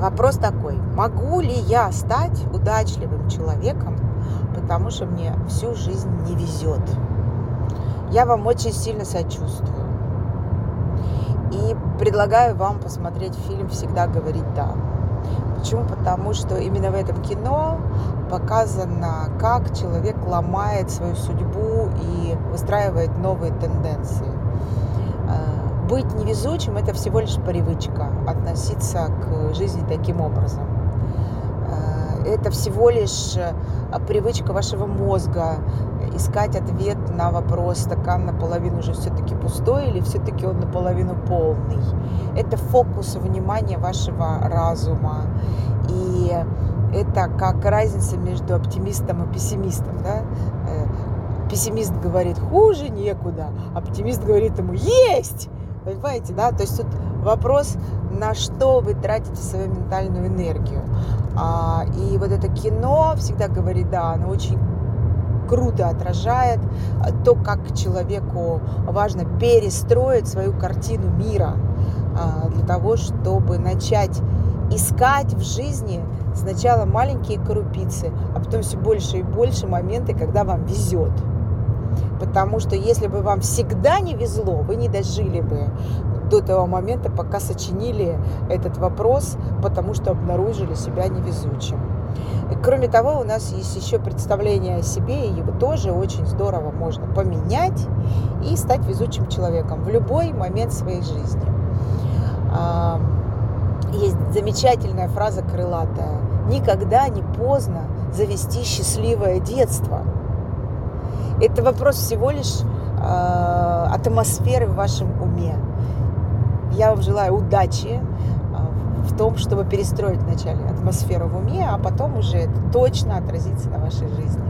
Вопрос такой, могу ли я стать удачливым человеком, потому что мне всю жизнь не везет? Я вам очень сильно сочувствую. И предлагаю вам посмотреть фильм «Всегда говорить да». Почему? Потому что именно в этом кино показано, как человек ломает свою судьбу и выстраивает новые тенденции. Быть невезучим – это всего лишь привычка относиться к жизни таким образом. Э, это всего лишь э, привычка вашего мозга искать ответ на вопрос, стакан наполовину уже все-таки пустой или все-таки он наполовину полный. Это фокус внимания вашего разума. И это как разница между оптимистом и пессимистом. Да? Э, пессимист говорит, хуже некуда, оптимист говорит ему, есть! Понимаете, да? То есть тут вопрос, на что вы тратите свою ментальную энергию. А, и вот это кино всегда говорит, да, оно очень круто отражает то, как человеку важно перестроить свою картину мира а, для того, чтобы начать искать в жизни сначала маленькие крупицы, а потом все больше и больше моменты, когда вам везет. Потому что если бы вам всегда не везло, вы не дожили бы до того момента, пока сочинили этот вопрос, потому что обнаружили себя невезучим. И, кроме того, у нас есть еще представление о себе, и его тоже очень здорово можно поменять и стать везучим человеком в любой момент своей жизни. Есть замечательная фраза крылатая. Никогда не поздно завести счастливое детство. Это вопрос всего лишь э, атмосферы в вашем уме. Я вам желаю удачи а, в том, чтобы перестроить вначале атмосферу в уме, а потом уже это точно отразится на вашей жизни.